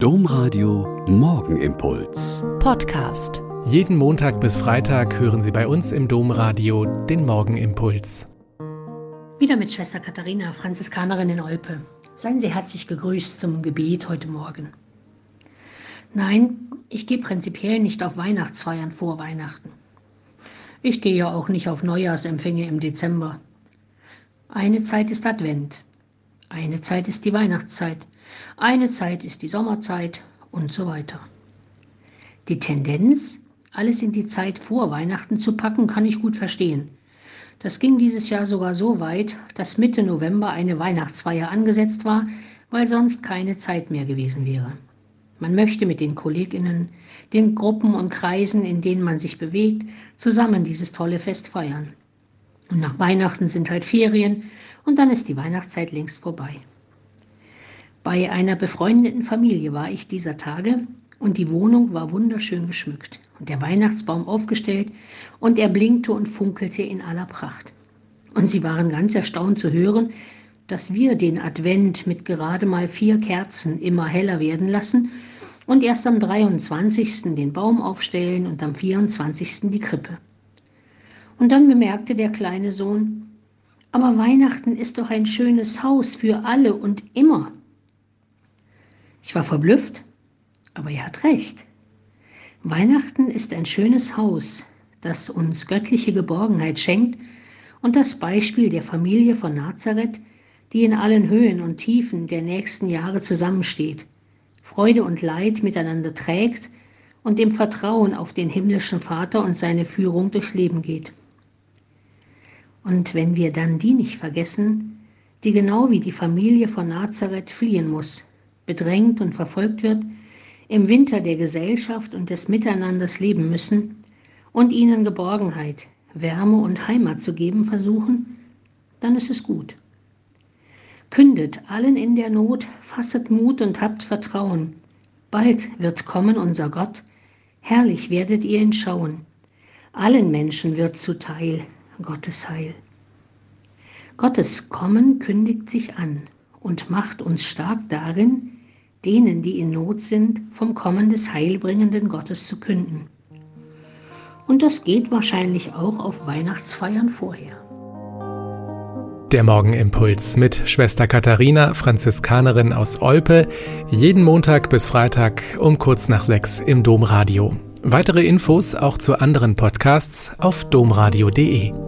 Domradio Morgenimpuls. Podcast. Jeden Montag bis Freitag hören Sie bei uns im Domradio den Morgenimpuls. Wieder mit Schwester Katharina, Franziskanerin in Olpe. Seien Sie herzlich gegrüßt zum Gebet heute Morgen. Nein, ich gehe prinzipiell nicht auf Weihnachtsfeiern vor Weihnachten. Ich gehe ja auch nicht auf Neujahrsempfänge im Dezember. Eine Zeit ist Advent. Eine Zeit ist die Weihnachtszeit. Eine Zeit ist die Sommerzeit und so weiter. Die Tendenz, alles in die Zeit vor Weihnachten zu packen, kann ich gut verstehen. Das ging dieses Jahr sogar so weit, dass Mitte November eine Weihnachtsfeier angesetzt war, weil sonst keine Zeit mehr gewesen wäre. Man möchte mit den Kolleginnen, den Gruppen und Kreisen, in denen man sich bewegt, zusammen dieses tolle Fest feiern. Und nach Weihnachten sind halt Ferien und dann ist die Weihnachtszeit längst vorbei. Bei einer befreundeten Familie war ich dieser Tage und die Wohnung war wunderschön geschmückt und der Weihnachtsbaum aufgestellt und er blinkte und funkelte in aller Pracht. Und sie waren ganz erstaunt zu hören, dass wir den Advent mit gerade mal vier Kerzen immer heller werden lassen und erst am 23. den Baum aufstellen und am 24. die Krippe. Und dann bemerkte der kleine Sohn, aber Weihnachten ist doch ein schönes Haus für alle und immer. Ich war verblüfft, aber er hat recht. Weihnachten ist ein schönes Haus, das uns göttliche Geborgenheit schenkt und das Beispiel der Familie von Nazareth, die in allen Höhen und Tiefen der nächsten Jahre zusammensteht, Freude und Leid miteinander trägt und im Vertrauen auf den himmlischen Vater und seine Führung durchs Leben geht. Und wenn wir dann die nicht vergessen, die genau wie die Familie von Nazareth fliehen muss, bedrängt und verfolgt wird, im Winter der Gesellschaft und des Miteinanders leben müssen und ihnen Geborgenheit, Wärme und Heimat zu geben versuchen, dann ist es gut. Kündet allen in der Not, fasset Mut und habt Vertrauen. Bald wird kommen unser Gott, herrlich werdet ihr ihn schauen. Allen Menschen wird zuteil Gottes Heil. Gottes Kommen kündigt sich an und macht uns stark darin, denen, die in Not sind, vom Kommen des heilbringenden Gottes zu künden. Und das geht wahrscheinlich auch auf Weihnachtsfeiern vorher. Der Morgenimpuls mit Schwester Katharina, Franziskanerin aus Olpe, jeden Montag bis Freitag um kurz nach sechs im Domradio. Weitere Infos auch zu anderen Podcasts auf domradio.de.